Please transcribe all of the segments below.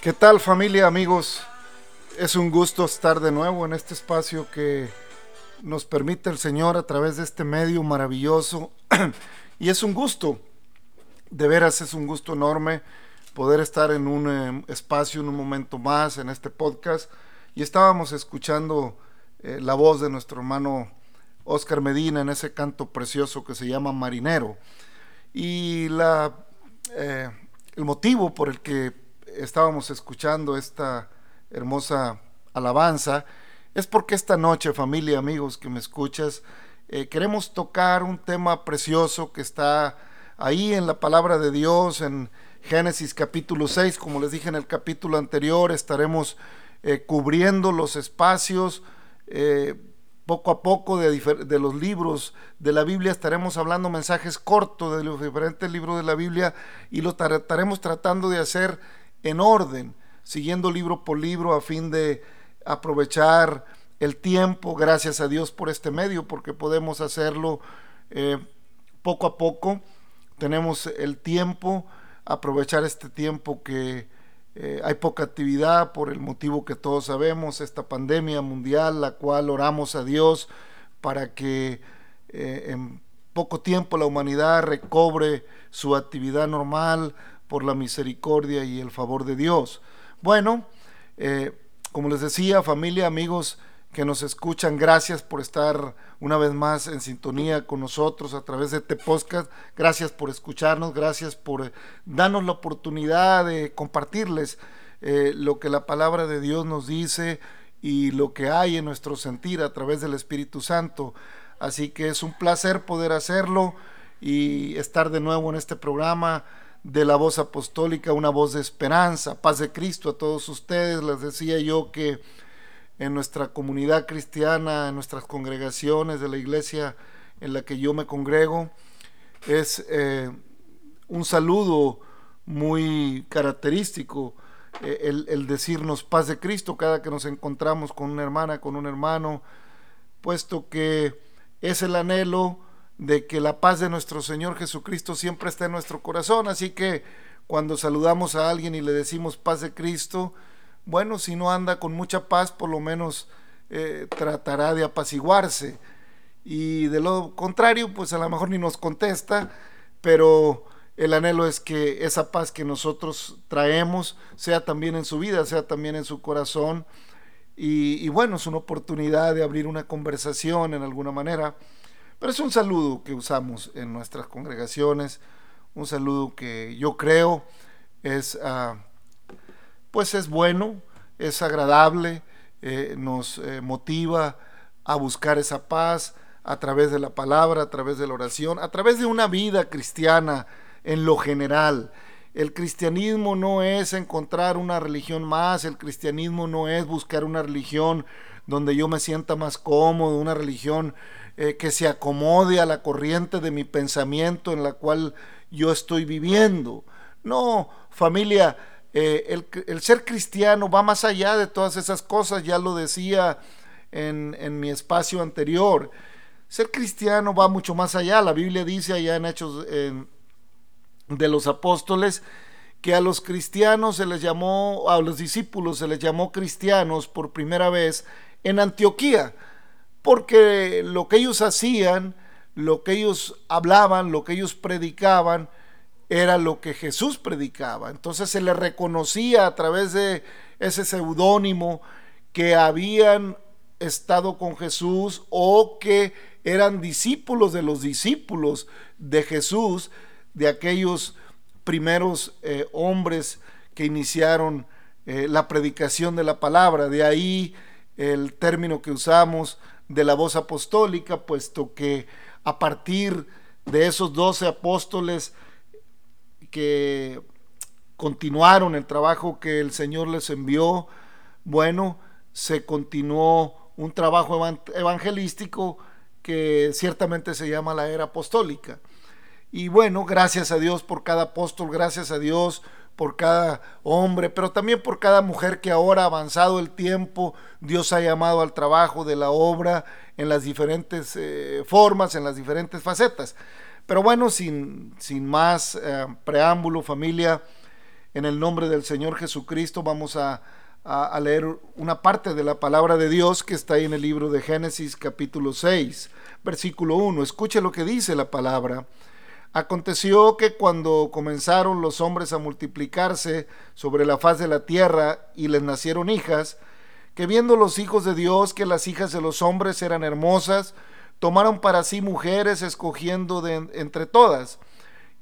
¿Qué tal familia, amigos? Es un gusto estar de nuevo en este espacio que nos permite el Señor a través de este medio maravilloso. y es un gusto, de veras es un gusto enorme poder estar en un eh, espacio, en un momento más, en este podcast. Y estábamos escuchando eh, la voz de nuestro hermano Oscar Medina en ese canto precioso que se llama Marinero. Y la, eh, el motivo por el que estábamos escuchando esta hermosa alabanza es porque esta noche, familia, amigos que me escuchas, eh, queremos tocar un tema precioso que está ahí en la palabra de Dios, en Génesis capítulo 6, como les dije en el capítulo anterior, estaremos eh, cubriendo los espacios. eh, poco a poco de, de los libros de la Biblia estaremos hablando mensajes cortos de los diferentes libros de la Biblia y lo tar- estaremos tratando de hacer en orden, siguiendo libro por libro a fin de aprovechar el tiempo. Gracias a Dios por este medio, porque podemos hacerlo eh, poco a poco. Tenemos el tiempo, aprovechar este tiempo que eh, hay poca actividad por el motivo que todos sabemos, esta pandemia mundial, la cual oramos a Dios para que eh, en poco tiempo la humanidad recobre su actividad normal por la misericordia y el favor de Dios. Bueno, eh, como les decía, familia, amigos que nos escuchan, gracias por estar una vez más en sintonía con nosotros a través de este podcast. Gracias por escucharnos, gracias por eh, darnos la oportunidad de compartirles eh, lo que la palabra de Dios nos dice y lo que hay en nuestro sentir a través del Espíritu Santo. Así que es un placer poder hacerlo y estar de nuevo en este programa de la voz apostólica, una voz de esperanza, paz de Cristo a todos ustedes. Les decía yo que en nuestra comunidad cristiana, en nuestras congregaciones de la iglesia en la que yo me congrego, es eh, un saludo muy característico eh, el, el decirnos paz de Cristo cada que nos encontramos con una hermana, con un hermano, puesto que es el anhelo de que la paz de nuestro Señor Jesucristo siempre está en nuestro corazón. Así que cuando saludamos a alguien y le decimos paz de Cristo, bueno, si no anda con mucha paz, por lo menos eh, tratará de apaciguarse. Y de lo contrario, pues a lo mejor ni nos contesta, pero el anhelo es que esa paz que nosotros traemos sea también en su vida, sea también en su corazón. Y, y bueno, es una oportunidad de abrir una conversación en alguna manera. Pero es un saludo que usamos en nuestras congregaciones, un saludo que yo creo es, uh, pues es bueno, es agradable, eh, nos eh, motiva a buscar esa paz a través de la palabra, a través de la oración, a través de una vida cristiana en lo general. El cristianismo no es encontrar una religión más, el cristianismo no es buscar una religión donde yo me sienta más cómodo, una religión eh, que se acomode a la corriente de mi pensamiento en la cual yo estoy viviendo. No, familia, eh, el, el, ser cristiano va más allá de todas esas cosas, ya lo decía en, en, mi espacio anterior. Ser cristiano va mucho más allá. La Biblia dice allá en Hechos de los Apóstoles que a los cristianos se les llamó, a los discípulos se les llamó cristianos por primera vez en Antioquía, porque lo que ellos hacían, lo que ellos hablaban, lo que ellos predicaban, era lo que Jesús predicaba. Entonces se les reconocía a través de ese seudónimo que habían estado con Jesús o que eran discípulos de los discípulos de Jesús, de aquellos primeros eh, hombres que iniciaron eh, la predicación de la palabra. De ahí el término que usamos de la voz apostólica, puesto que a partir de esos doce apóstoles que continuaron el trabajo que el Señor les envió, bueno, se continuó un trabajo evangelístico que ciertamente se llama la era apostólica. Y bueno, gracias a Dios por cada apóstol, gracias a Dios por cada hombre, pero también por cada mujer que ahora, avanzado el tiempo, Dios ha llamado al trabajo de la obra en las diferentes eh, formas, en las diferentes facetas. Pero bueno, sin, sin más eh, preámbulo, familia, en el nombre del Señor Jesucristo vamos a, a, leer una parte de la palabra de Dios que está ahí en el libro de Génesis capítulo 6, versículo 1. Escuche lo que dice la palabra. Aconteció que cuando comenzaron los hombres a multiplicarse sobre la faz de la tierra y les nacieron hijas, que viendo los hijos de Dios que las hijas de los hombres eran hermosas, tomaron para sí mujeres escogiendo de entre todas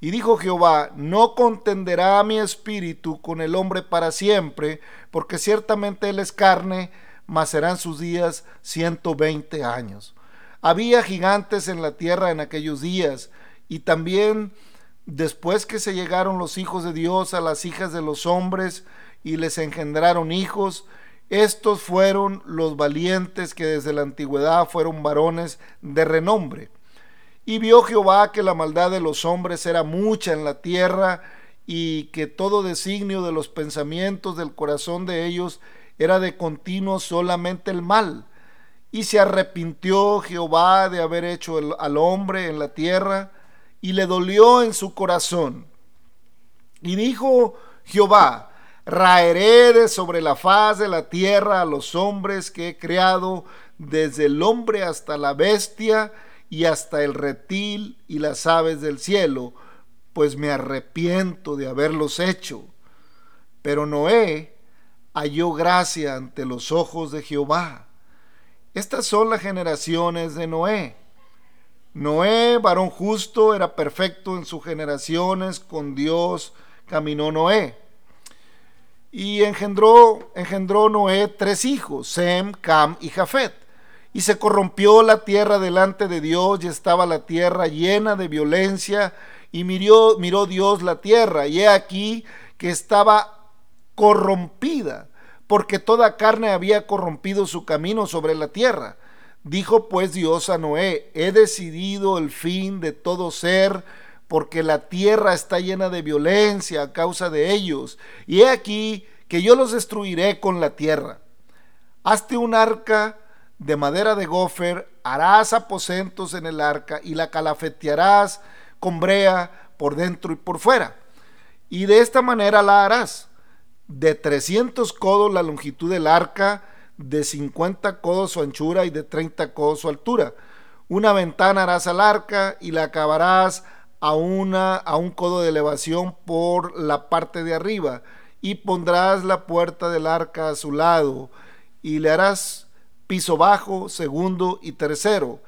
y dijo Jehová, no contenderá mi espíritu con el hombre para siempre, porque ciertamente él es carne, mas serán sus días ciento veinte años. Había gigantes en la tierra en aquellos días, y también después que se llegaron los hijos de Dios a las hijas de los hombres y les engendraron hijos, estos fueron los valientes que desde la antigüedad fueron varones de renombre y vio Jehová que la maldad de los hombres era mucha en la tierra y que todo designio de los pensamientos del corazón de ellos era de continuo solamente el mal. Y se arrepintió Jehová de haber hecho al hombre en la tierra y le dolió en su corazón. Y dijo Jehová, raeré de sobre la faz de la tierra a los hombres que he creado, desde el hombre hasta la bestia, y hasta el reptil y las aves del cielo, pues me arrepiento de haberlos hecho. Pero Noé halló gracia ante los ojos de Jehová. Estas son las generaciones de Noé. Noé, varón justo, era perfecto en sus generaciones, con Dios caminó Noé. Y engendró, engendró Noé tres hijos, Sem, Cam y Jafet. Y se corrompió la tierra delante de Dios y estaba la tierra llena de violencia. Y miró, miró Dios la tierra y he aquí que estaba corrompida, porque toda carne había corrompido su camino sobre la tierra. Dijo pues Dios a Noé, he decidido el fin de todo ser, porque la tierra está llena de violencia a causa de ellos. Y he aquí que yo los destruiré con la tierra. Hazte un arca de madera de gofer, harás aposentos en el arca y la calafetearás con brea por dentro y por fuera. Y de esta manera la harás. De 300 codos la longitud del arca, de 50 codos su anchura y de 30 codos su altura. Una ventana harás al arca y la acabarás a, una, a un codo de elevación por la parte de arriba y pondrás la puerta del arca a su lado y le harás piso bajo, segundo y tercero.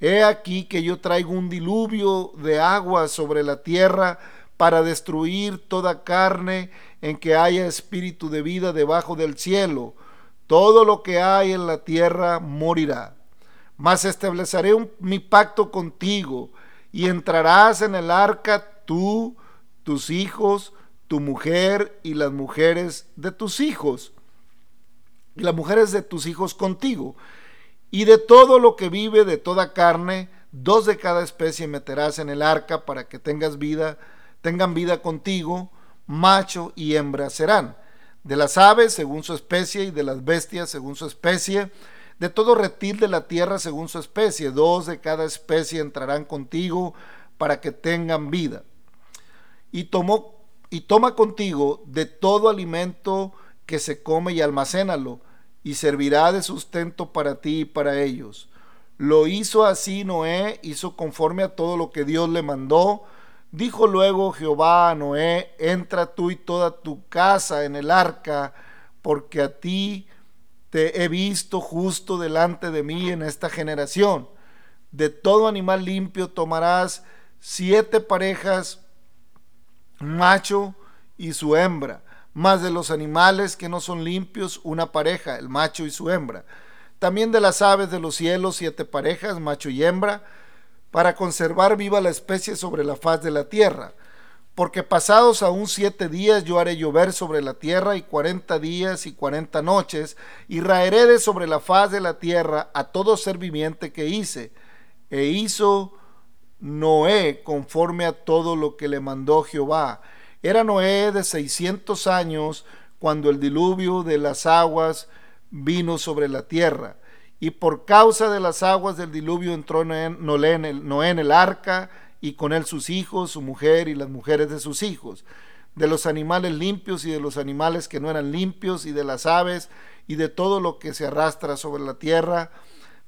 He aquí que yo traigo un diluvio de agua sobre la tierra para destruir toda carne en que haya espíritu de vida debajo del cielo. Todo lo que hay en la tierra morirá. Mas estableceré mi pacto contigo y entrarás en el arca tú, tus hijos, tu mujer y las mujeres de tus hijos las mujeres de tus hijos contigo. Y de todo lo que vive, de toda carne, dos de cada especie meterás en el arca para que tengas vida, tengan vida contigo, macho y hembra serán. De las aves según su especie y de las bestias según su especie, de todo reptil de la tierra según su especie, dos de cada especie entrarán contigo para que tengan vida. Y tomó y toma contigo de todo alimento que se come y almacénalo, y servirá de sustento para ti y para ellos. Lo hizo así Noé, hizo conforme a todo lo que Dios le mandó. Dijo luego Jehová a Noé, entra tú y toda tu casa en el arca, porque a ti te he visto justo delante de mí en esta generación. De todo animal limpio tomarás siete parejas macho y su hembra, más de los animales que no son limpios, una pareja, el macho y su hembra. También de las aves de los cielos, siete parejas, macho y hembra, para conservar viva la especie sobre la faz de la tierra. Porque pasados aún siete días yo haré llover sobre la tierra y cuarenta días y cuarenta noches, y raeré de sobre la faz de la tierra a todo ser viviente que hice. E hizo Noé conforme a todo lo que le mandó Jehová. Era Noé de seiscientos años cuando el diluvio de las aguas vino sobre la tierra. Y por causa de las aguas del diluvio entró Noé en el, Noé en el arca y con él sus hijos, su mujer y las mujeres de sus hijos, de los animales limpios y de los animales que no eran limpios y de las aves y de todo lo que se arrastra sobre la tierra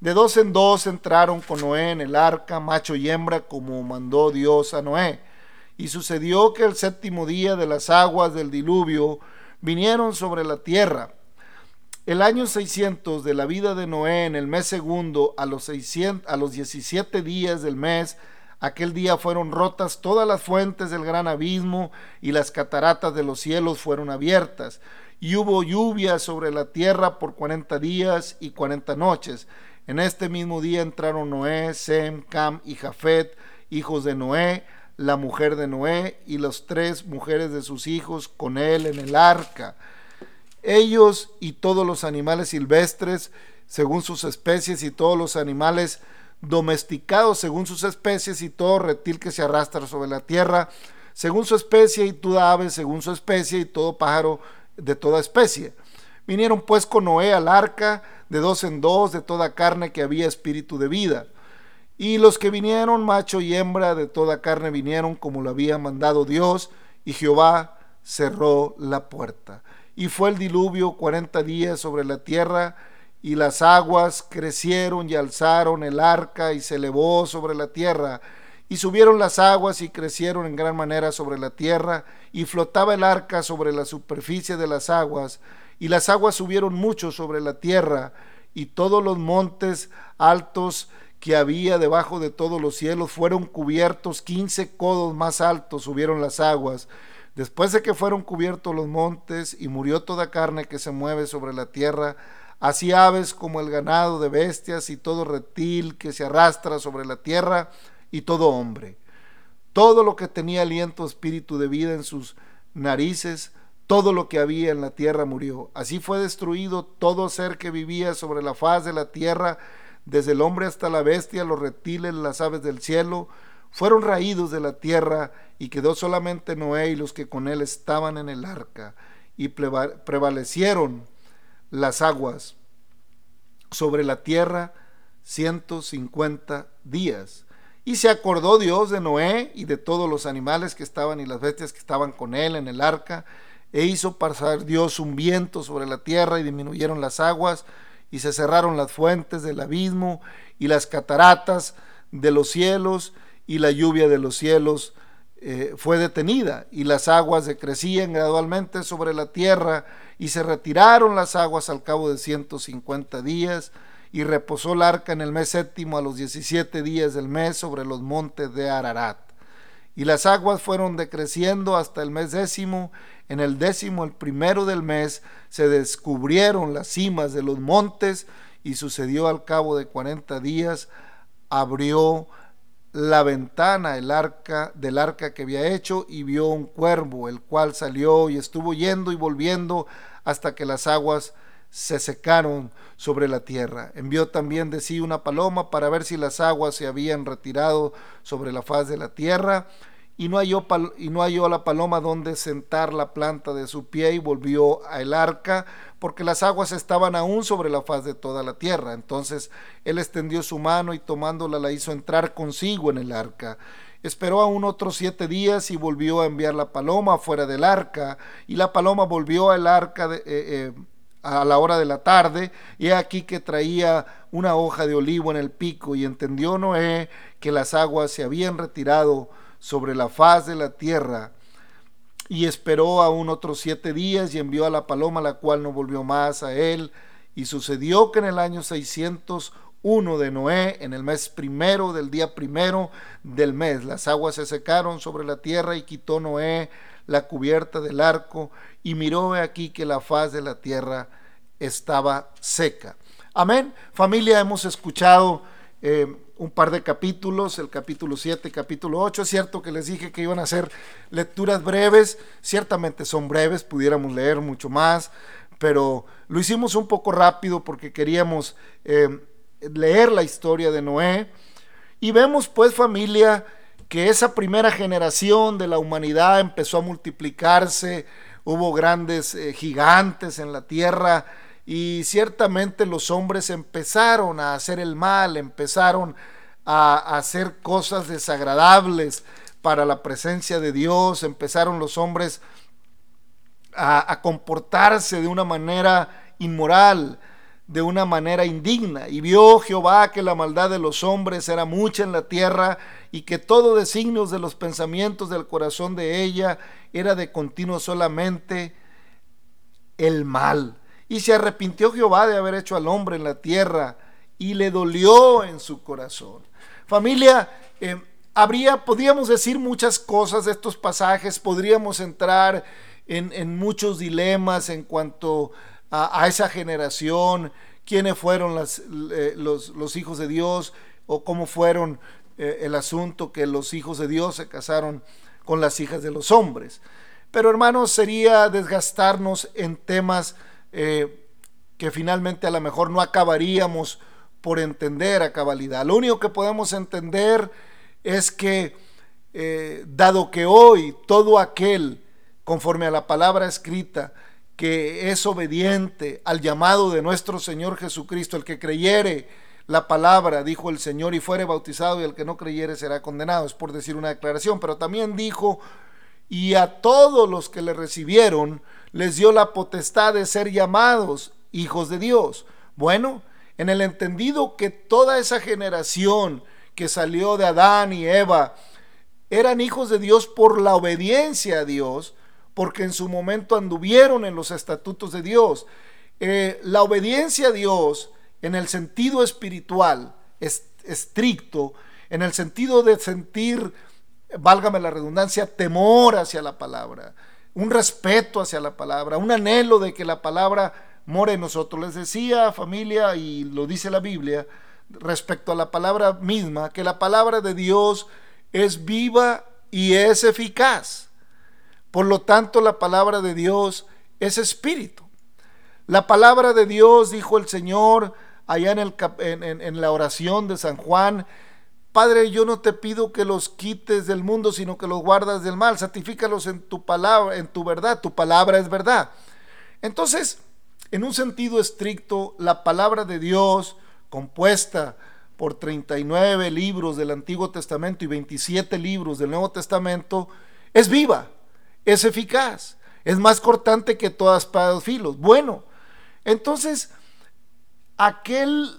de dos en dos entraron con Noé en el arca, macho y hembra, como mandó Dios a Noé. Y sucedió que el séptimo día de las aguas del diluvio vinieron sobre la tierra. El año 600 de la vida de Noé, en el mes segundo, a los, 600, a los 17 días del mes, aquel día fueron rotas todas las fuentes del gran abismo y las cataratas de los cielos fueron abiertas. Y hubo lluvia sobre la tierra por cuarenta días y cuarenta noches en este mismo día entraron Noé, Sem, Cam y Jafet, hijos de Noé, la mujer de Noé y las tres mujeres de sus hijos con él en el arca. Ellos y todos los animales silvestres, según sus especies, y todos los animales domesticados según sus especies, y todo reptil que se arrastra sobre la tierra, según su especie, y toda ave según su especie, y todo pájaro de toda especie. Vinieron pues con Noé al arca, de dos en dos, de toda carne que había espíritu de vida. Y los que vinieron, macho y hembra de toda carne, vinieron como lo había mandado Dios, y Jehová cerró la puerta. Y fue el diluvio cuarenta días sobre la tierra, y las aguas crecieron y alzaron el arca y se elevó sobre la tierra. Y subieron las aguas y crecieron en gran manera sobre la tierra, y flotaba el arca sobre la superficie de las aguas, y las aguas subieron mucho sobre la tierra, y todos los montes altos que había debajo de todos los cielos fueron cubiertos, quince codos más altos subieron las aguas. Después de que fueron cubiertos los montes y murió toda carne que se mueve sobre la tierra, así aves como el ganado de bestias y todo reptil que se arrastra sobre la tierra y todo hombre. Todo lo que tenía aliento espíritu de vida en sus narices todo lo que había en la tierra murió. Así fue destruido todo ser que vivía sobre la faz de la tierra, desde el hombre hasta la bestia, los reptiles, las aves del cielo, fueron raídos de la tierra, y quedó solamente Noé y los que con él estaban en el arca, y prevalecieron las aguas sobre la tierra ciento cincuenta días. Y se acordó Dios de Noé y de todos los animales que estaban y las bestias que estaban con él en el arca, e hizo pasar Dios un viento sobre la tierra y disminuyeron las aguas y se cerraron las fuentes del abismo y las cataratas de los cielos y la lluvia de los cielos eh, fue detenida y las aguas decrecían gradualmente sobre la tierra y se retiraron las aguas al cabo de 150 días y reposó el arca en el mes séptimo a los 17 días del mes sobre los montes de Ararat. Y las aguas fueron decreciendo hasta el mes décimo. En el décimo, el primero del mes, se descubrieron las cimas de los montes y sucedió al cabo de cuarenta días, abrió la ventana el arca del arca que había hecho y vio un cuervo, el cual salió y estuvo yendo y volviendo hasta que las aguas se secaron sobre la tierra. Envió también de sí una paloma para ver si las aguas se habían retirado sobre la faz de la tierra. Y no halló, y no halló la paloma donde sentar la planta de su pie y volvió al arca, porque las aguas estaban aún sobre la faz de toda la tierra. Entonces él extendió su mano y tomándola la hizo entrar consigo en el arca. Esperó aún otros siete días y volvió a enviar la paloma fuera del arca. Y la paloma volvió al arca eh, eh, a la hora de la tarde, y aquí que traía una hoja de olivo en el pico, y entendió Noé que las aguas se habían retirado sobre la faz de la tierra, y esperó aún otros siete días y envió a la paloma, la cual no volvió más a él, y sucedió que en el año 1 de Noé, en el mes primero del día primero del mes. Las aguas se secaron sobre la tierra y quitó Noé la cubierta del arco y miró aquí que la faz de la tierra estaba seca. Amén. Familia, hemos escuchado eh, un par de capítulos, el capítulo 7, capítulo 8. Es cierto que les dije que iban a ser lecturas breves, ciertamente son breves, pudiéramos leer mucho más, pero lo hicimos un poco rápido porque queríamos eh, leer la historia de Noé. Y vemos pues familia que esa primera generación de la humanidad empezó a multiplicarse, hubo grandes eh, gigantes en la tierra y ciertamente los hombres empezaron a hacer el mal, empezaron a, hacer cosas desagradables para la presencia de Dios, empezaron los hombres a, comportarse de una manera inmoral, de una manera indigna. Y vio Jehová que la maldad de los hombres era mucha en la tierra y que todo designios de los pensamientos del corazón de ella era de continuo solamente el mal. Y se arrepintió Jehová de haber hecho al hombre en la tierra y le dolió en su corazón. Familia, eh, habría, podríamos decir muchas cosas de estos pasajes, podríamos entrar en, en muchos dilemas en cuanto a, esa generación, quiénes fueron eh, los, hijos de Dios o cómo fueron eh, el asunto que los hijos de Dios se casaron con las hijas de los hombres. Pero hermanos, sería desgastarnos en temas eh, que finalmente a lo mejor no acabaríamos por entender a cabalidad. Lo único que podemos entender es que, dado que hoy todo aquel, conforme a la palabra escrita, que es obediente al llamado de nuestro Señor Jesucristo, el que creyere la palabra, dijo el Señor, y fuere bautizado, y el que no creyere será condenado, es por decir una declaración, pero también dijo, y a todos los que le recibieron, les dio la potestad de ser llamados hijos de Dios. Bueno, en el entendido que toda esa generación que salió de Adán y Eva eran hijos de Dios por la obediencia a Dios, porque en su momento anduvieron en los estatutos de Dios. Eh, la obediencia a Dios en el sentido espiritual, es, estricto, en el sentido de sentir, válgame la redundancia, temor hacia la palabra, un respeto hacia la palabra, un anhelo de que la palabra more en nosotros. Les decía familia, y lo dice la Biblia, respecto a la palabra misma, que la palabra de Dios es viva y es eficaz. Por lo tanto, la palabra de Dios es espíritu. La palabra de Dios, dijo el Señor allá en, en, la oración de San Juan, Padre, yo no te pido que los quites del mundo, sino que los guardas del mal. Santifícalos en tu palabra, en tu verdad. Tu palabra es verdad. Entonces, en un sentido estricto, la palabra de Dios, compuesta por 39 libros del Antiguo Testamento y 27 libros del Nuevo Testamento, es viva es eficaz, es más cortante que todas para los filos. Bueno, entonces, aquel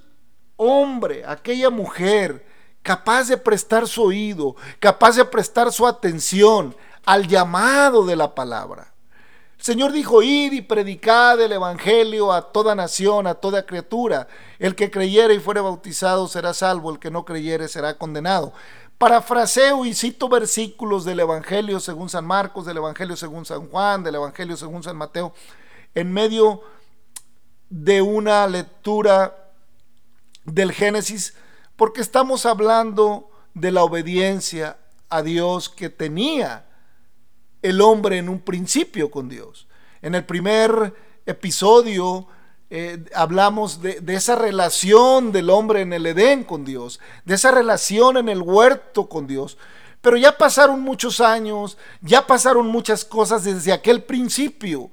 hombre, aquella mujer, capaz de prestar su oído, capaz de prestar su atención al llamado de la palabra. El Señor dijo, id y predicad el Evangelio a toda nación, a toda criatura. El que creyere y fuere bautizado será salvo, el que no creyere será condenado. Parafraseo y cito versículos del Evangelio según San Marcos, del Evangelio según San Juan, del Evangelio según San Mateo, en medio de una lectura del Génesis, porque estamos hablando de la obediencia a Dios que tenía el hombre en un principio con Dios. En el primer episodio eh, hablamos de, esa relación del hombre en el Edén con Dios, de esa relación en el huerto con Dios. Pero ya pasaron muchos años, ya pasaron muchas cosas desde aquel principio.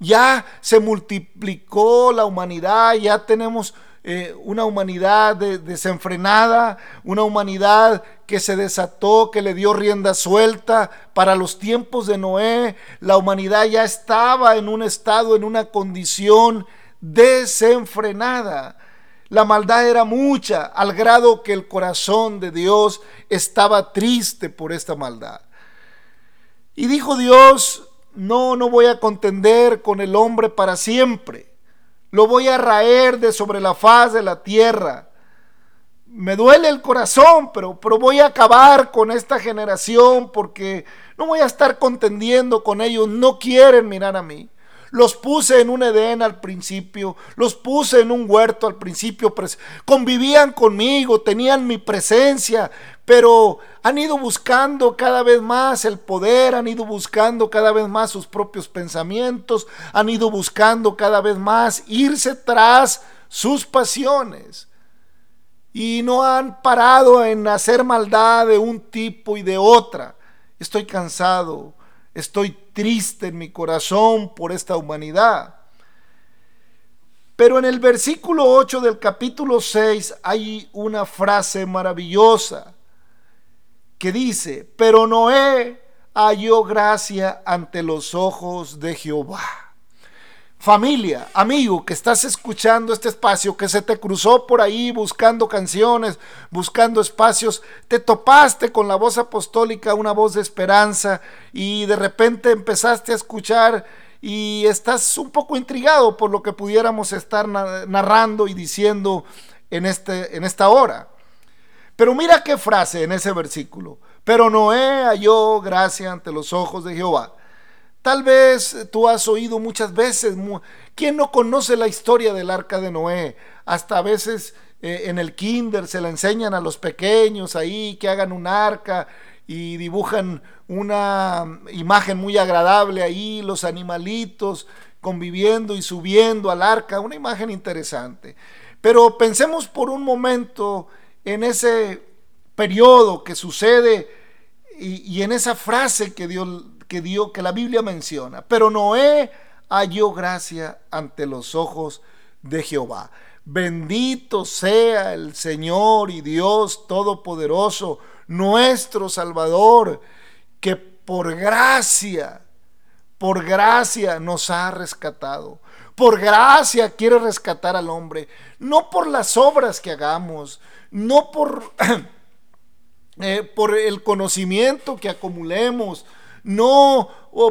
Ya se multiplicó la humanidad, ya tenemos eh, una humanidad desenfrenada, una humanidad que se desató, que le dio rienda suelta. Para los tiempos de Noé, la humanidad ya estaba en un estado, en una condición desenfrenada. La maldad era mucha, al grado que el corazón de Dios estaba triste por esta maldad. Y dijo Dios, no, no voy a contender con el hombre para siempre. Lo voy a raer de sobre la faz de la tierra. me duele el corazón, pero, pero voy a acabar con esta generación porque no voy a estar contendiendo con ellos, no quieren mirar a mí. Los puse en un Edén al principio, los puse en un huerto al principio, convivían conmigo, tenían mi presencia, pero han ido buscando cada vez más el poder, han ido buscando cada vez más sus propios pensamientos, han ido buscando cada vez más irse tras sus pasiones y no han parado en hacer maldad de un tipo y de otra. Estoy cansado, estoy triste en mi corazón por esta humanidad. Pero en el versículo 8 del capítulo 6 hay una frase maravillosa que dice, pero Noé halló gracia ante los ojos de Jehová familia, amigo, que estás escuchando este espacio, que se te cruzó por ahí buscando canciones, buscando espacios, te topaste con la voz apostólica, una voz de esperanza, y de repente empezaste a escuchar y estás un poco intrigado por lo que pudiéramos estar narrando y diciendo en, este, en esta hora. Pero mira qué frase en ese versículo. Pero Noé halló gracia ante los ojos de Jehová. Tal vez tú has oído muchas veces, ¿quién no conoce la historia del arca de Noé? Hasta a veces eh, en el kinder se la enseñan a los pequeños ahí que hagan un arca y dibujan una imagen muy agradable ahí, los animalitos conviviendo y subiendo al arca, una imagen interesante. Pero pensemos por un momento en ese periodo que sucede y, y en esa frase que Dios que dio, que la Biblia menciona. Pero Noé halló gracia ante los ojos de Jehová. Bendito sea el Señor y Dios Todopoderoso, nuestro Salvador, que por gracia, por gracia nos ha rescatado. Por gracia quiere rescatar al hombre, no por las obras que hagamos, no por, eh, por el conocimiento que acumulemos, no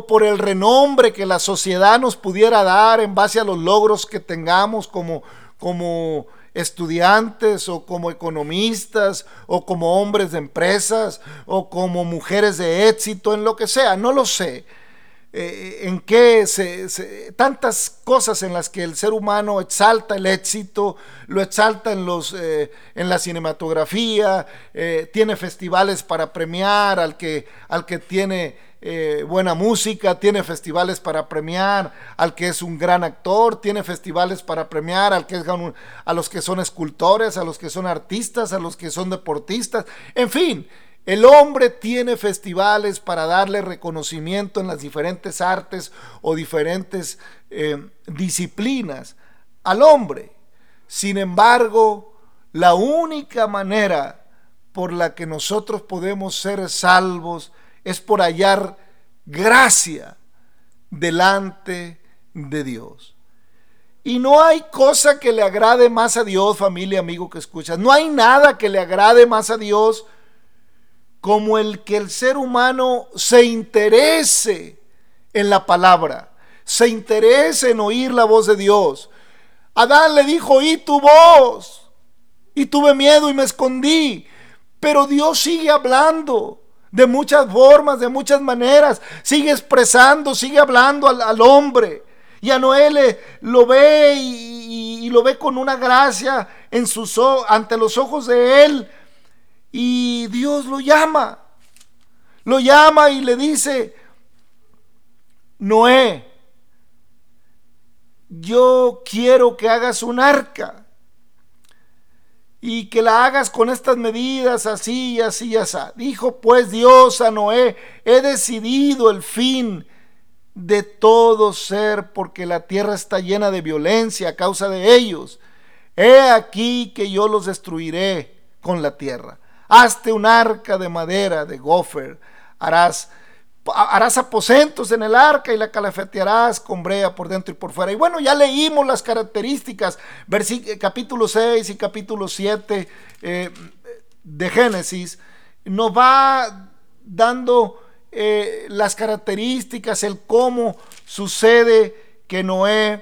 por el renombre que la sociedad nos pudiera dar en base a los logros que tengamos como, como estudiantes o como economistas o como hombres de empresas o como mujeres de éxito, en lo que sea, no lo sé. Eh, en qué se, tantas cosas en las que el ser humano exalta el éxito, lo exalta en, los, eh, en la cinematografía, eh, tiene festivales para premiar al que, al que tiene eh, buena música, tiene festivales para premiar al que es un gran actor, tiene festivales para premiar al que es a los que son escultores, a los que son artistas, a los que son deportistas, en fin. El hombre tiene festivales para darle reconocimiento en las diferentes artes o diferentes eh, disciplinas al hombre. Sin embargo, la única manera por la que nosotros podemos ser salvos es por hallar gracia delante de Dios. Y no hay cosa que le agrade más a Dios, familia, amigo que escuchas. No hay nada que le agrade más a Dios como el que el ser humano se interese en la palabra, se interese en oír la voz de Dios. Adán le dijo, oí tu voz, y tuve miedo y me escondí, pero Dios sigue hablando de muchas formas, de muchas maneras. Sigue expresando, sigue hablando al, hombre. Y a Noé lo ve y, lo ve con una gracia en sus, ante los ojos de él. Y Dios lo llama. Lo llama y le dice, Noé, yo quiero que hagas un arca y que la hagas con estas medidas, así, así, así. Dijo pues Dios a Noé, he decidido el fin de todo ser, porque la tierra está llena de violencia a causa de ellos. He aquí que yo los destruiré con la tierra. Hazte un arca de madera, de gofer, harás harás aposentos en el arca y la calafetearás con brea por dentro y por fuera. Y bueno, ya leímos las características, eh, capítulo 6 y capítulo 7 eh, de Génesis, nos va dando eh, las características, el cómo sucede que Noé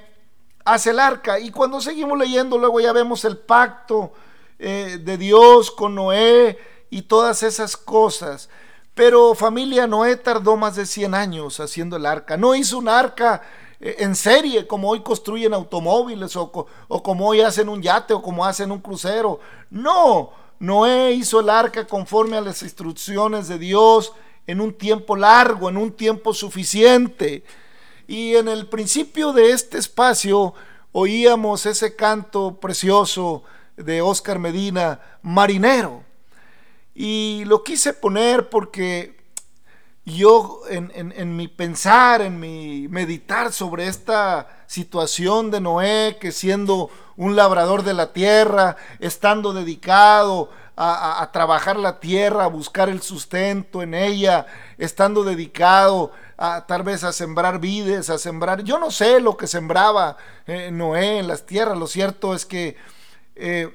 hace el arca. Y cuando seguimos leyendo, luego ya vemos el pacto de Dios con Noé y todas esas cosas. Pero familia, Noé tardó más de 100 años haciendo el arca. No hizo un arca eh, en serie como hoy construyen automóviles o, o como hoy hacen un yate o como hacen un crucero. No, Noé hizo el arca conforme a las instrucciones de Dios en un tiempo largo, en un tiempo suficiente. Y en el principio de este espacio oíamos ese canto precioso de Oscar Medina, Marinero. Y lo quise poner porque yo en, mi pensar, en mi meditar sobre esta situación de Noé, que siendo un labrador de la tierra, estando dedicado a, trabajar la tierra, a buscar el sustento en ella, estando dedicado a tal vez a sembrar vides, a sembrar, yo no sé lo que sembraba eh, Noé en las tierras, lo cierto es que eh,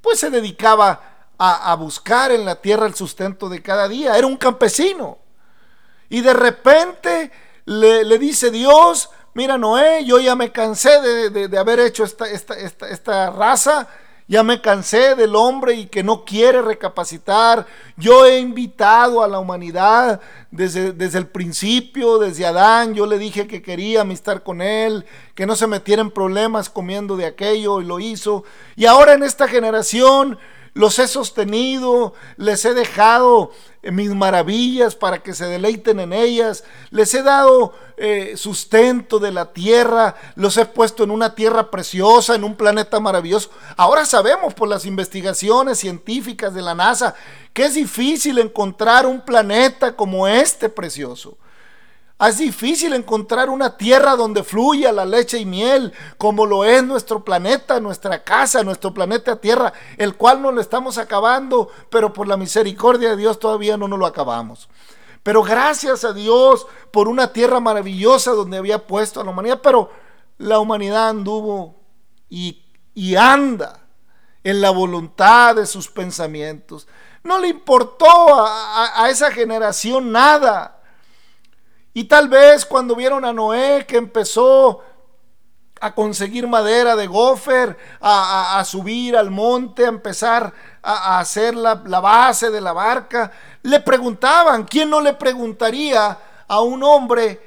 pues se dedicaba a, buscar en la tierra el sustento de cada día, era un campesino. Y de repente le, le dice Dios, mira Noé, yo ya me cansé de, de, haber hecho esta, esta, esta, raza, ya me cansé del hombre y que no quiere recapacitar. Yo he invitado a la humanidad desde, desde, el principio, desde Adán. Yo le dije que quería amistad con él, que no se metiera en problemas comiendo de aquello y lo hizo. Y ahora en esta generación los he sostenido, les he dejado mis maravillas para que se deleiten en ellas, les he dado eh, sustento de la tierra, los he puesto en una tierra preciosa, en un planeta maravilloso. Ahora sabemos por las investigaciones científicas de la NASA que es difícil encontrar un planeta como este precioso. Es difícil encontrar una tierra donde fluya la leche y miel, como lo es nuestro planeta, nuestra casa, nuestro planeta Tierra, el cual no lo estamos acabando, pero por la misericordia de Dios todavía no nos lo acabamos. Pero gracias a Dios por una tierra maravillosa donde había puesto a la humanidad, pero la humanidad anduvo y, anda en la voluntad de sus pensamientos. No le importó a esa generación nada y tal vez cuando vieron a Noé que empezó a conseguir madera de gofer, a, subir al monte, a empezar a, hacer la, base de la barca, le preguntaban, ¿quién no le preguntaría a un hombre,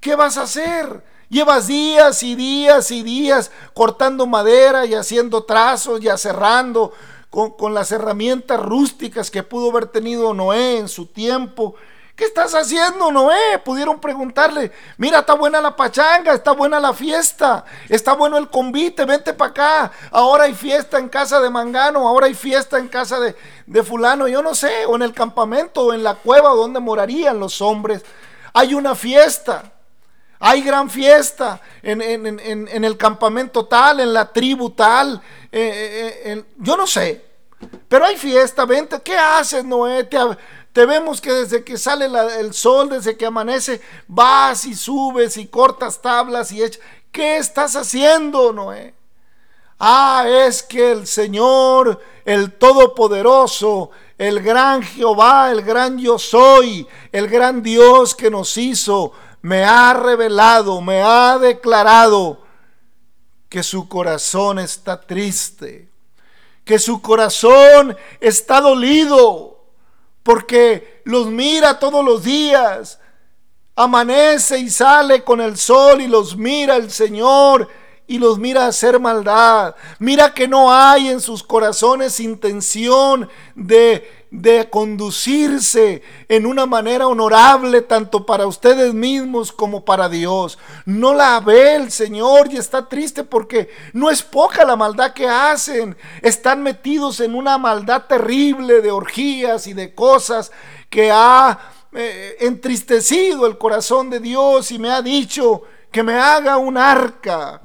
¿qué vas a hacer? Llevas días y días y días cortando madera y haciendo trazos y aserrando con las herramientas rústicas que pudo haber tenido Noé en su tiempo ¿Qué estás haciendo, Noé? Pudieron preguntarle, mira, está buena la pachanga, está buena la fiesta, está bueno el convite, vente para acá. Ahora hay fiesta en casa de Mangano, ahora hay fiesta en casa de, de fulano, yo no sé, o en el campamento, o en la cueva donde morarían los hombres. Hay una fiesta. Hay gran fiesta en, el campamento tal, en la tribu tal. Eh, eh, eh, yo no sé. Pero hay fiesta, vente. ¿Qué haces, Noé? Te, te vemos que desde que sale el sol, desde que amanece, vas y subes y cortas tablas y echas. ¿Qué estás haciendo, Noé? Ah, es que el Señor, el Todopoderoso, el gran Jehová, el gran yo soy, el gran Dios que nos hizo, me ha revelado, me ha declarado que su corazón está triste, que su corazón está dolido porque los mira todos los días. Amanece y sale con el sol y los mira el Señor y los mira hacer maldad. Mira que no hay en sus corazones intención de de conducirse en una manera honorable tanto para ustedes mismos como para Dios. No la ve el Señor y está triste porque no es poca la maldad que hacen. Están metidos en una maldad terrible de orgías y de cosas que ha eh, entristecido el corazón de Dios y me ha dicho que me haga un arca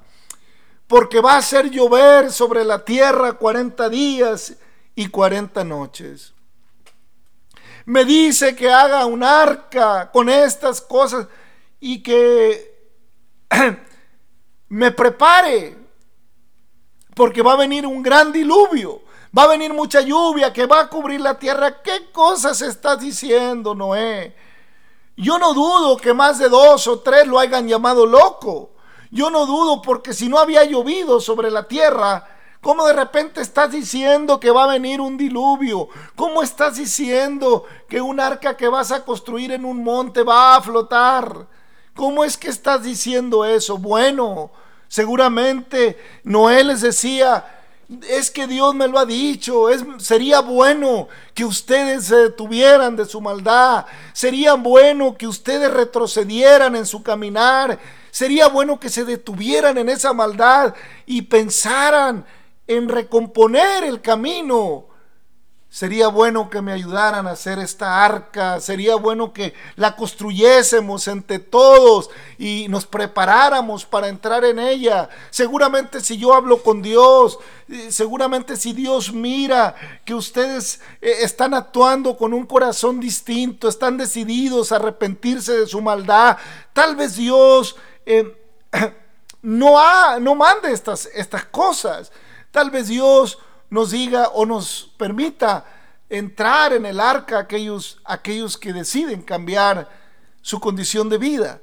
porque va a hacer llover sobre la tierra 40 días y 40 noches me dice que haga un arca con estas cosas y que me prepare, porque va a venir un gran diluvio, va a venir mucha lluvia que va a cubrir la tierra. ¿Qué cosas estás diciendo, Noé? Yo no dudo que más de dos o tres lo hayan llamado loco. Yo no dudo porque si no había llovido sobre la tierra ¿Cómo de repente estás diciendo que va a venir un diluvio? ¿Cómo estás diciendo que un arca que vas a construir en un monte va a flotar? ¿Cómo es que estás diciendo eso? Bueno, seguramente Noé les decía, es que Dios me lo ha dicho, es, sería bueno que ustedes se detuvieran de su maldad, sería bueno que ustedes retrocedieran en su caminar, sería bueno que se detuvieran en esa maldad y pensaran en recomponer el camino. Sería bueno que me ayudaran a hacer esta arca, sería bueno que la construyésemos entre todos y nos preparáramos para entrar en ella. Seguramente si yo hablo con Dios, eh, seguramente si Dios mira que ustedes eh, están actuando con un corazón distinto, están decididos a arrepentirse de su maldad, tal vez Dios eh, no, ha, no mande estas, estas cosas. Tal vez Dios nos diga o nos permita entrar en el arca aquellos, aquellos que deciden cambiar su condición de vida.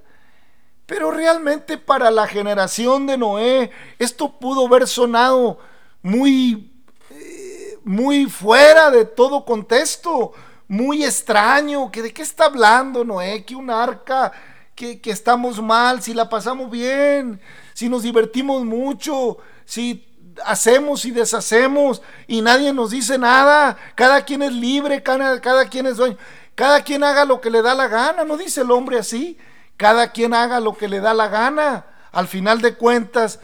Pero realmente para la generación de Noé esto pudo haber sonado muy, eh, muy fuera de todo contexto, muy extraño, que de qué está hablando Noé, que un arca, que, que estamos mal, si la pasamos bien, si nos divertimos mucho, si hacemos y deshacemos y nadie nos dice nada. Cada quien es libre, cada, quien es dueño. Cada quien haga lo que le da la gana, no dice el hombre así. Cada quien haga lo que le da la gana. Al final de cuentas,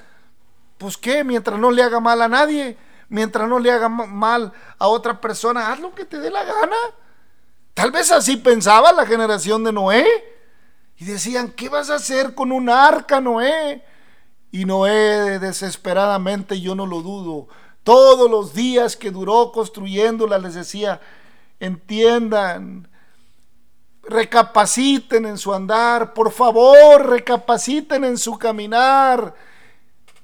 pues qué, mientras no le haga mal a nadie, mientras no le haga mal a otra persona, haz lo que te dé la gana. Tal vez así pensaba la generación de Noé. Y decían, ¿qué vas a hacer con un arca, Noé? Y Noé desesperadamente, yo no lo dudo, todos los días que duró construyéndola les decía, entiendan, recapaciten en su andar, por favor, recapaciten en su caminar.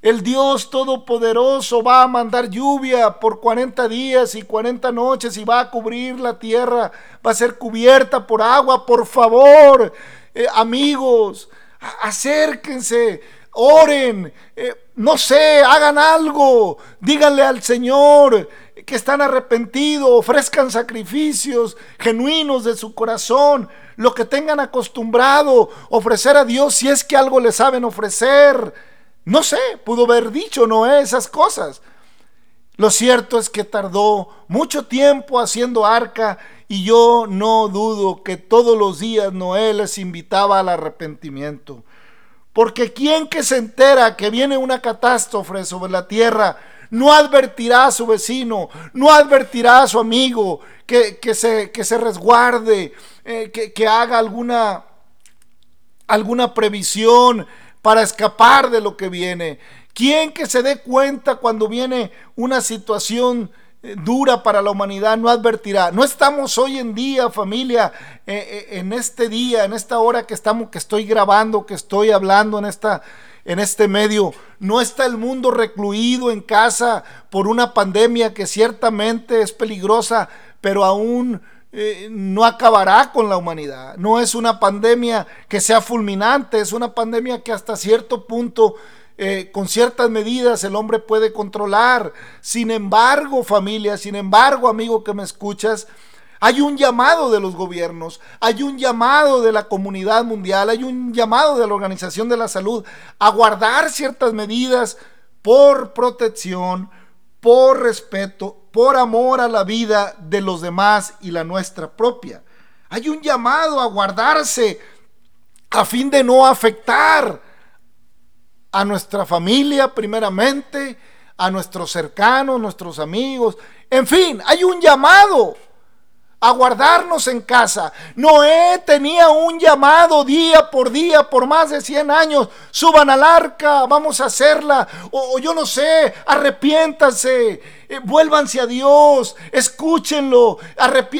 El Dios Todopoderoso va a mandar lluvia por 40 días y 40 noches y va a cubrir la tierra, va a ser cubierta por agua, por favor, eh, amigos, acérquense, oren, eh, no sé, hagan algo, díganle al Señor que están arrepentidos, ofrezcan sacrificios genuinos de su corazón, lo que tengan acostumbrado, ofrecer a Dios si es que algo le saben ofrecer. No sé, pudo haber dicho Noé esas cosas. Lo cierto es que tardó mucho tiempo haciendo arca y yo no dudo que todos los días Noé les invitaba al arrepentimiento. Porque quien que se entera que viene una catástrofe sobre la tierra, no advertirá a su vecino, no advertirá a su amigo que, se, que se, resguarde, eh, que, que, haga alguna, alguna previsión para escapar de lo que viene. Quien que se dé cuenta cuando viene una situación dura para la humanidad no advertirá. No estamos hoy en día, familia, eh, eh, en este día, en esta hora que estamos, que estoy grabando, que estoy hablando en esta en este medio. No está el mundo recluido en casa por una pandemia que ciertamente es peligrosa, pero aún no acabará con la humanidad. No es una pandemia que sea fulminante, es una pandemia que hasta cierto punto eh, con ciertas medidas el hombre puede controlar. Sin embargo, familia, sin embargo, amigo que me escuchas, hay un llamado de los gobiernos, hay un llamado de la comunidad mundial, hay un llamado de la Organización de la Salud a guardar ciertas medidas por protección, por respeto, por amor a la vida de los demás y la nuestra propia. Hay un llamado a guardarse a fin de no afectar a nuestra familia primeramente, a nuestros cercanos, nuestros amigos. En fin, hay un llamado a guardarnos en casa. Noé tenía un llamado día por día por más de 100 años. Suban al arca, vamos a hacerla. O, yo no sé, arrepiéntanse, eh, vuélvanse a Dios, escúchenlo,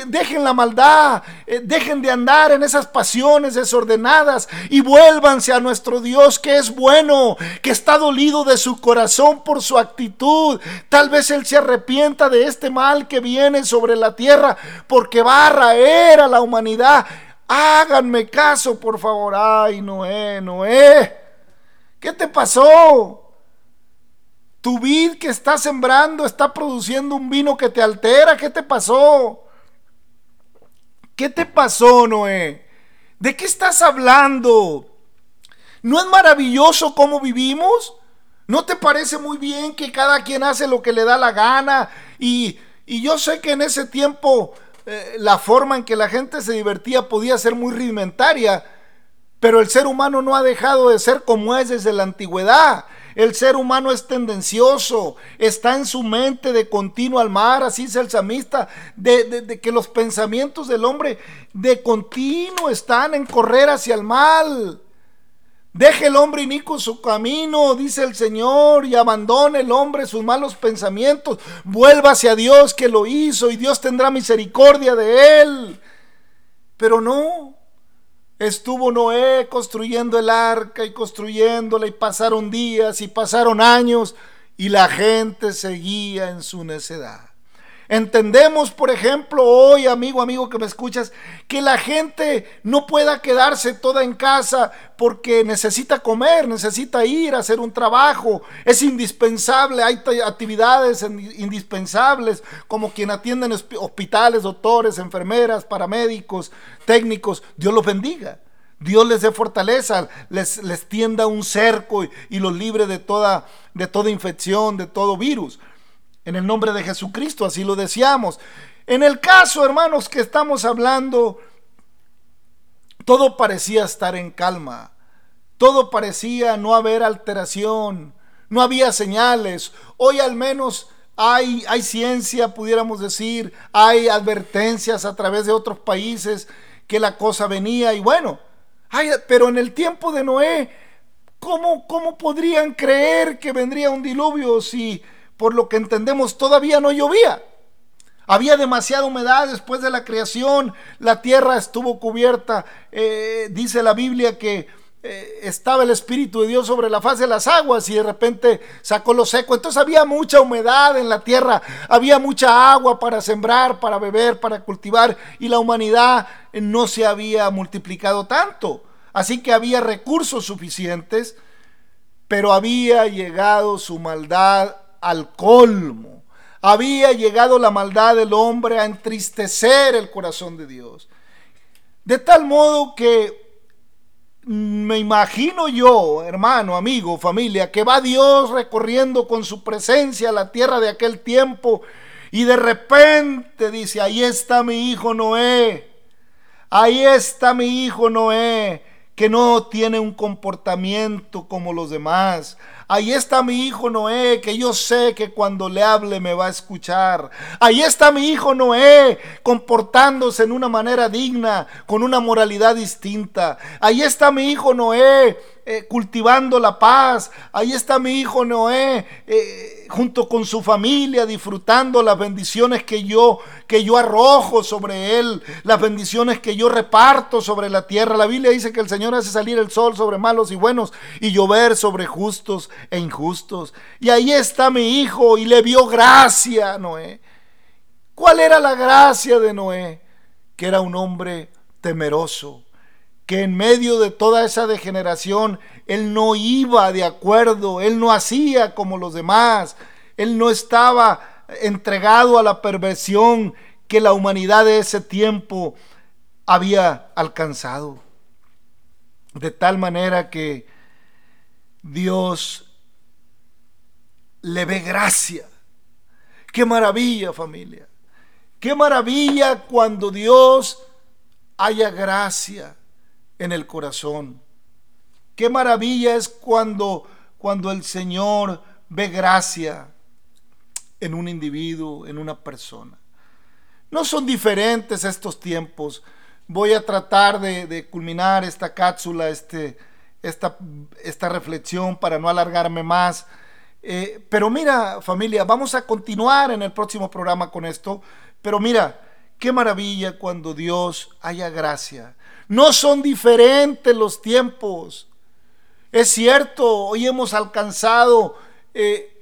dejen la maldad, eh, dejen de andar en esas pasiones desordenadas y vuélvanse a nuestro Dios que es bueno, que está dolido de su corazón por su actitud. Tal vez Él se arrepienta de este mal que viene sobre la tierra porque va a raer a la humanidad. Háganme caso, por favor. Ay, Noé, Noé. ¿Qué te pasó? Tu vid que estás sembrando está produciendo un vino que te altera. ¿Qué te pasó? ¿Qué te pasó, Noé? ¿De qué estás hablando? ¿No es maravilloso cómo vivimos? ¿No te parece muy bien que cada quien hace lo que le da la gana? Y, y yo sé que en ese tiempo eh, la forma en que la gente se divertía podía ser muy rudimentaria, pero el ser humano no ha dejado de ser como es desde la antigüedad. El ser humano es tendencioso, está en su mente de continuo al mar, así es el samista, de, de, que los pensamientos del hombre de continuo están en correr hacia el mal. Deje el hombre inico su camino, dice el Señor, y abandone el hombre sus malos pensamientos. Vuelva hacia Dios que lo hizo y Dios tendrá misericordia de él. Pero no, estuvo Noé construyendo el arca y construyéndola y pasaron días y pasaron años y la gente seguía en su necedad. Entendemos, por ejemplo, hoy, amigo, amigo que me escuchas, que la gente no pueda quedarse toda en casa porque necesita comer, necesita ir a hacer un trabajo. Es indispensable, hay actividades indispensables como quien atiende en hospitales, doctores, enfermeras, paramédicos, técnicos. Dios los bendiga. Dios les dé fortaleza, les, les tienda un cerco y, y los libre de toda, de toda infección, de todo virus. En el nombre de Jesucristo, así lo deseamos. En el caso, hermanos, que estamos hablando, todo parecía estar en calma. Todo parecía no haber alteración. No había señales. Hoy al menos hay, hay ciencia, pudiéramos decir. Hay advertencias a través de otros países que la cosa venía. Y bueno, pero en el tiempo de Noé, ¿cómo, ¿cómo podrían creer que vendría un diluvio si por lo que entendemos, todavía no llovía. Había demasiada humedad después de la creación, la tierra estuvo cubierta, eh, dice la Biblia que eh, estaba el Espíritu de Dios sobre la faz de las aguas y de repente sacó lo seco. Entonces había mucha humedad en la tierra, había mucha agua para sembrar, para beber, para cultivar y la humanidad no se había multiplicado tanto. Así que había recursos suficientes, pero había llegado su maldad al colmo. Había llegado la maldad del hombre a entristecer el corazón de Dios. De tal modo que me imagino yo, hermano, amigo, familia, que va Dios recorriendo con su presencia la tierra de aquel tiempo y de repente dice, ahí está mi hijo Noé, ahí está mi hijo Noé, que no tiene un comportamiento como los demás. Ahí está mi hijo Noé, que yo sé que cuando le hable me va a escuchar. Ahí está mi hijo Noé, comportándose en una manera digna, con una moralidad distinta. Ahí está mi hijo Noé, eh, cultivando la paz. Ahí está mi hijo Noé eh, junto con su familia disfrutando las bendiciones que yo que yo arrojo sobre él, las bendiciones que yo reparto sobre la tierra. La Biblia dice que el Señor hace salir el sol sobre malos y buenos y llover sobre justos e injustos. Y ahí está mi hijo y le vio gracia a Noé. ¿Cuál era la gracia de Noé? Que era un hombre temeroso, que en medio de toda esa degeneración, él no iba de acuerdo, él no hacía como los demás, él no estaba entregado a la perversión que la humanidad de ese tiempo había alcanzado. De tal manera que Dios le ve gracia. Qué maravilla familia. Qué maravilla cuando Dios haya gracia en el corazón. Qué maravilla es cuando, cuando el Señor ve gracia en un individuo, en una persona. No son diferentes estos tiempos. Voy a tratar de, culminar esta cápsula, este, esta, esta, reflexión para no alargarme más. Eh, pero mira, familia, vamos a continuar en el próximo programa con esto. Pero mira, qué maravilla cuando Dios haya gracia no son diferentes los tiempos. Es cierto, hoy hemos alcanzado eh,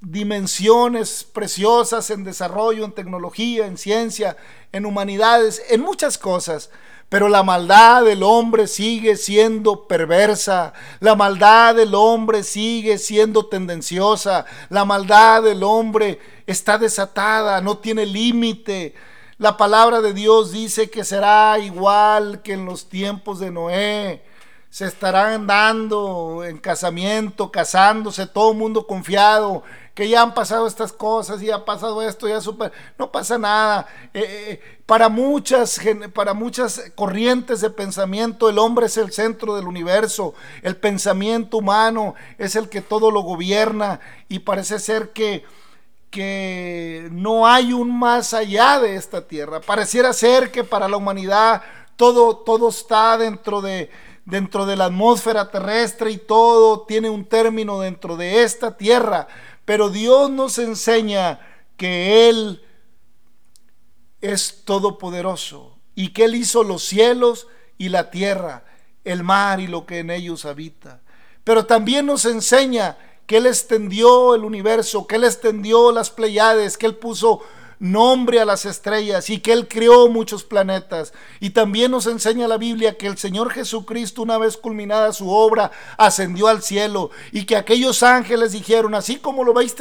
dimensiones preciosas en desarrollo, en tecnología, en ciencia, en humanidades, en muchas cosas. Pero la maldad del hombre sigue siendo perversa. La maldad del hombre sigue siendo tendenciosa. La maldad del hombre está desatada, no tiene límite. La palabra de Dios dice que será igual que en los tiempos de Noé se estarán dando en casamiento, casándose, todo el mundo confiado, que ya han pasado estas cosas y ha pasado esto, ya super, no pasa nada. Eh, eh, para, muchas, para muchas corrientes de pensamiento, el hombre es el centro del universo, el pensamiento humano es el que todo lo gobierna y parece ser que, que no hay un más allá de esta tierra. Pareciera ser que para la humanidad todo, todo está dentro de dentro de la atmósfera terrestre y todo tiene un término dentro de esta tierra. Pero Dios nos enseña que Él es todopoderoso y que Él hizo los cielos y la tierra, el mar y lo que en ellos habita. Pero también nos enseña que Él extendió el universo, que Él extendió las Pleiades, que Él puso nombre a las estrellas y que Él creó muchos planetas. Y también nos enseña la Biblia que el Señor Jesucristo, una vez culminada su obra, ascendió al cielo y que aquellos ángeles dijeron, así como lo veis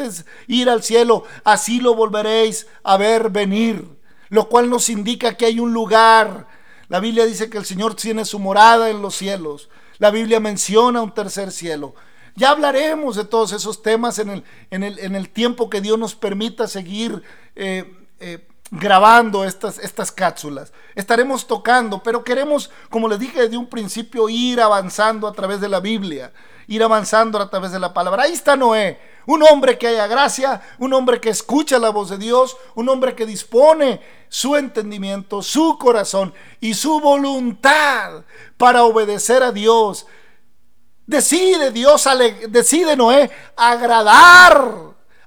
ir al cielo, así lo volveréis a ver venir. Lo cual nos indica que hay un lugar. La Biblia dice que el Señor tiene su morada en los cielos. La Biblia menciona un tercer cielo. Ya hablaremos de todos esos temas en el, en el, en el tiempo que Dios nos permita seguir eh, eh, grabando estas, estas cápsulas. Estaremos tocando, pero queremos, como les dije desde un principio, ir avanzando a través de la Biblia, ir avanzando a través de la palabra. Ahí está Noé, un hombre que haya gracia, un hombre que escucha la voz de Dios, un hombre que dispone su entendimiento, su corazón y su voluntad para obedecer a Dios Decide Dios, decide Noé agradar,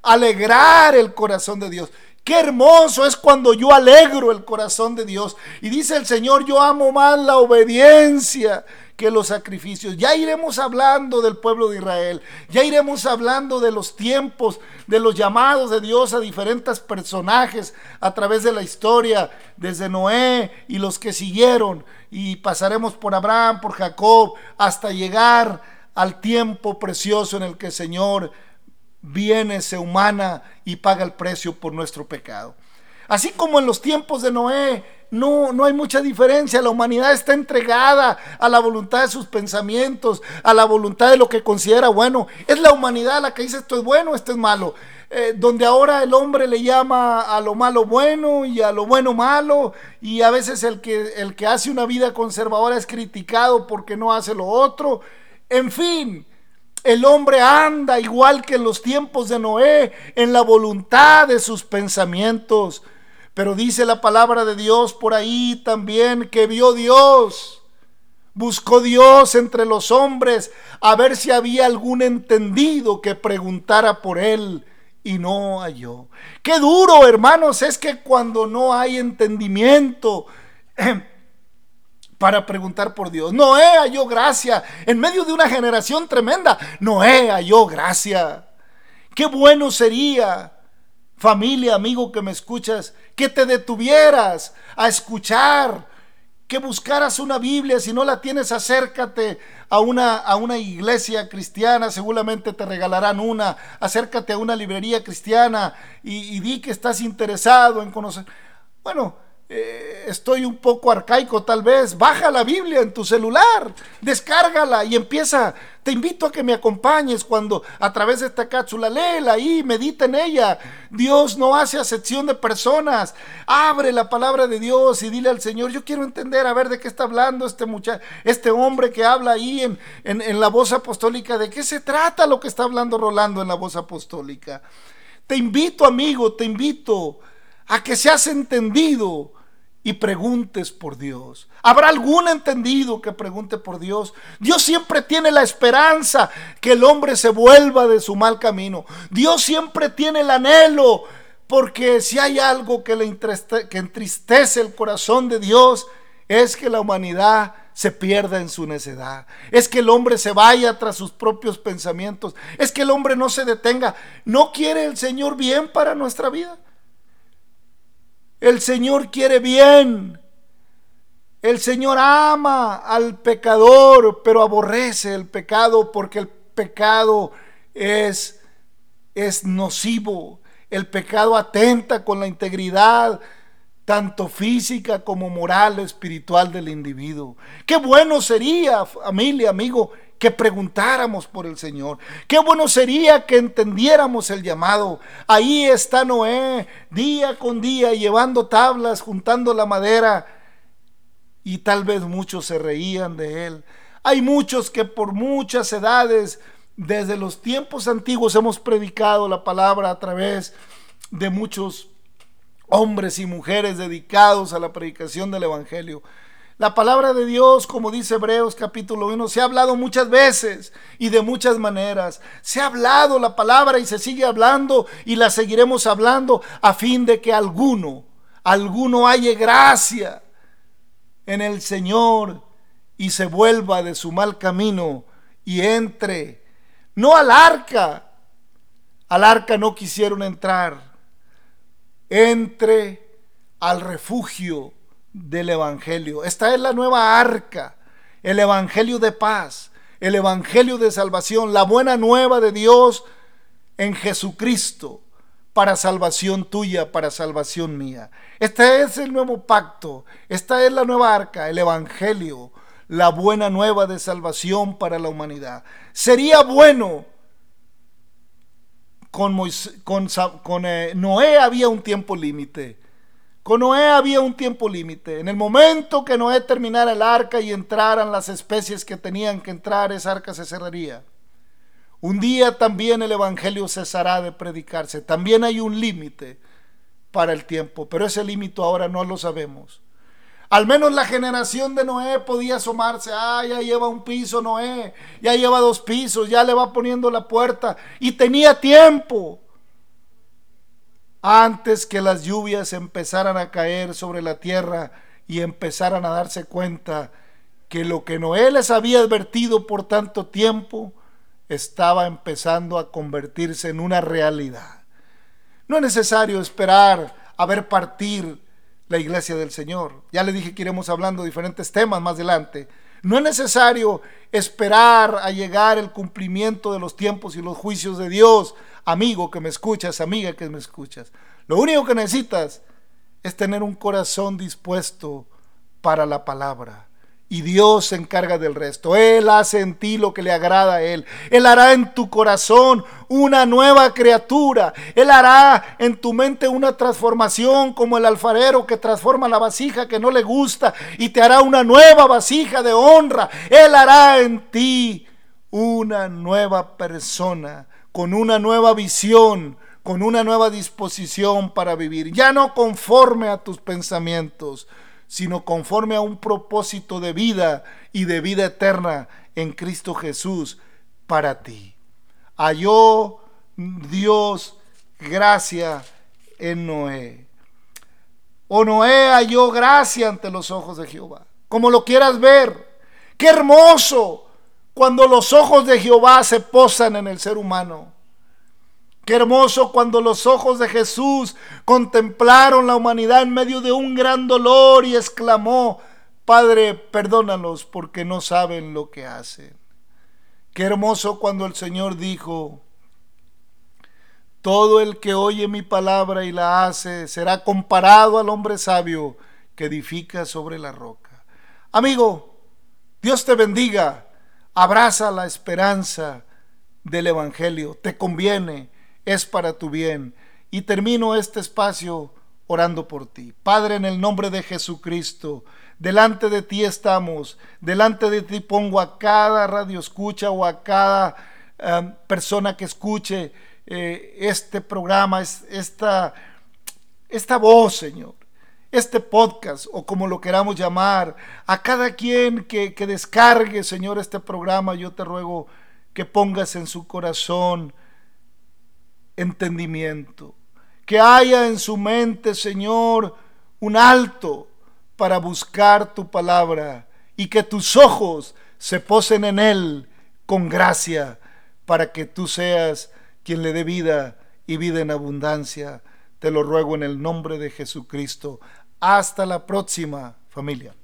alegrar el corazón de Dios. Qué hermoso es cuando yo alegro el corazón de Dios. Y dice el Señor, yo amo más la obediencia que los sacrificios. Ya iremos hablando del pueblo de Israel, ya iremos hablando de los tiempos, de los llamados de Dios a diferentes personajes a través de la historia, desde Noé y los que siguieron, y pasaremos por Abraham, por Jacob, hasta llegar al tiempo precioso en el que el Señor viene, se humana y paga el precio por nuestro pecado. Así como en los tiempos de Noé, no, no hay mucha diferencia. La humanidad está entregada a la voluntad de sus pensamientos, a la voluntad de lo que considera bueno. Es la humanidad la que dice esto es bueno, esto es malo. Eh, donde ahora el hombre le llama a lo malo bueno y a lo bueno malo, y a veces el que, el que hace una vida conservadora es criticado porque no hace lo otro. En fin, el hombre anda igual que en los tiempos de Noé, en la voluntad de sus pensamientos. Pero dice la palabra de Dios por ahí también que vio Dios. Buscó Dios entre los hombres a ver si había algún entendido que preguntara por él y no halló. Qué duro, hermanos, es que cuando no hay entendimiento, para preguntar por Dios. Noé halló gracia en medio de una generación tremenda. Noé halló gracia. Qué bueno sería, familia, amigo que me escuchas, que te detuvieras a escuchar, que buscaras una Biblia. Si no la tienes, acércate a una, a una iglesia cristiana, seguramente te regalarán una. Acércate a una librería cristiana y, y di que estás interesado en conocer. Bueno, eh, estoy un poco arcaico tal vez, baja la Biblia en tu celular, descárgala y empieza. Te invito a que me acompañes cuando a través de esta cápsula, léela ahí, medita en ella. Dios no hace acepción de personas. Abre la palabra de Dios y dile al Señor, yo quiero entender, a ver de qué está hablando este muchacho, este hombre que habla ahí en, en la voz apostólica, de qué se trata lo que está hablando Rolando en la voz apostólica. Te invito, amigo, te invito a que seas entendido y preguntes por Dios. ¿Habrá algún entendido que pregunte por Dios? Dios siempre tiene la esperanza que el hombre se vuelva de su mal camino. Dios siempre tiene el anhelo, porque si hay algo que, le que entristece el corazón de Dios, es que la humanidad se pierda en su necedad. Es que el hombre se vaya tras sus propios pensamientos. Es que el hombre no se detenga. ¿No quiere el Señor bien para nuestra vida? El Señor quiere bien. El Señor ama al pecador, pero aborrece el pecado porque el pecado es, es nocivo. El pecado atenta con la integridad tanto física como moral, espiritual del individuo. Qué bueno sería, familia, amigo, que preguntáramos por el Señor. Qué bueno sería que entendiéramos el llamado. Ahí está Noé, día con día, llevando tablas, juntando la madera, y tal vez muchos se reían de él. Hay muchos que por muchas edades, desde los tiempos antiguos, hemos predicado la palabra a través de muchos hombres y mujeres dedicados a la predicación del Evangelio. La palabra de Dios, como dice Hebreos capítulo 1, se ha hablado muchas veces y de muchas maneras. Se ha hablado la palabra y se sigue hablando y la seguiremos hablando a fin de que alguno, alguno halle gracia en el Señor y se vuelva de su mal camino y entre, no al arca, al arca no quisieron entrar, entre al refugio del Evangelio. Esta es la nueva arca, el Evangelio de paz, el Evangelio de salvación, la buena nueva de Dios en Jesucristo para salvación tuya, para salvación mía. Este es el nuevo pacto, esta es la nueva arca, el Evangelio, la buena nueva de salvación para la humanidad. Sería bueno, con, con, eh, Noé había un tiempo límite. Con Noé había un tiempo límite. En el momento que Noé terminara el arca y entraran las especies que tenían que entrar, esa arca se cerraría. Un día también el Evangelio cesará de predicarse. También hay un límite para el tiempo, pero ese límite ahora no lo sabemos. Al menos la generación de Noé podía asomarse. Ah, ya lleva un piso Noé, ya lleva dos pisos, ya le va poniendo la puerta. Y tenía tiempo. Antes que las lluvias empezaran a caer sobre la tierra y empezaran a darse cuenta que lo que Noé les había advertido por tanto tiempo estaba empezando a convertirse en una realidad. No es necesario esperar a ver partir la iglesia del Señor. Ya le dije que iremos hablando de diferentes temas más adelante. No es necesario esperar a llegar el cumplimiento de los tiempos y los juicios de Dios, amigo que me escuchas, amiga que me escuchas. Lo único que necesitas es tener un corazón dispuesto para la palabra y Dios se encarga del resto. Él hace en ti lo que le agrada a Él. Él hará en tu corazón una nueva criatura. Él hará en tu mente una transformación como el alfarero que transforma la vasija que no le gusta y te hará una nueva vasija de honra. Él hará en ti una nueva persona con una nueva visión con una nueva disposición para vivir, ya no conforme a tus pensamientos, sino conforme a un propósito de vida y de vida eterna en Cristo Jesús para ti. Halló Dios gracia en Noé. O Noé halló gracia ante los ojos de Jehová. Como lo quieras ver. Qué hermoso cuando los ojos de Jehová se posan en el ser humano. Qué hermoso cuando los ojos de Jesús contemplaron la humanidad en medio de un gran dolor y exclamó, Padre, perdónalos porque no saben lo que hacen. Qué hermoso cuando el Señor dijo, todo el que oye mi palabra y la hace será comparado al hombre sabio que edifica sobre la roca. Amigo, Dios te bendiga, abraza la esperanza del Evangelio, te conviene es para tu bien. Y termino este espacio orando por ti. Padre, en el nombre de Jesucristo, delante de ti estamos, delante de ti pongo a cada radio escucha o a cada em, persona que escuche eh, este programa, esta, esta voz, Señor este podcast o como lo queramos llamar, a cada quien que, que, descargue, Señor, este programa, yo te ruego que pongas en su corazón entendimiento, que haya en su mente, Señor, un alto para buscar tu palabra y que tus ojos se posen en él con gracia para que tú seas quien le dé vida y vida en abundancia. Te lo ruego en el nombre de Jesucristo. Hasta la próxima familia.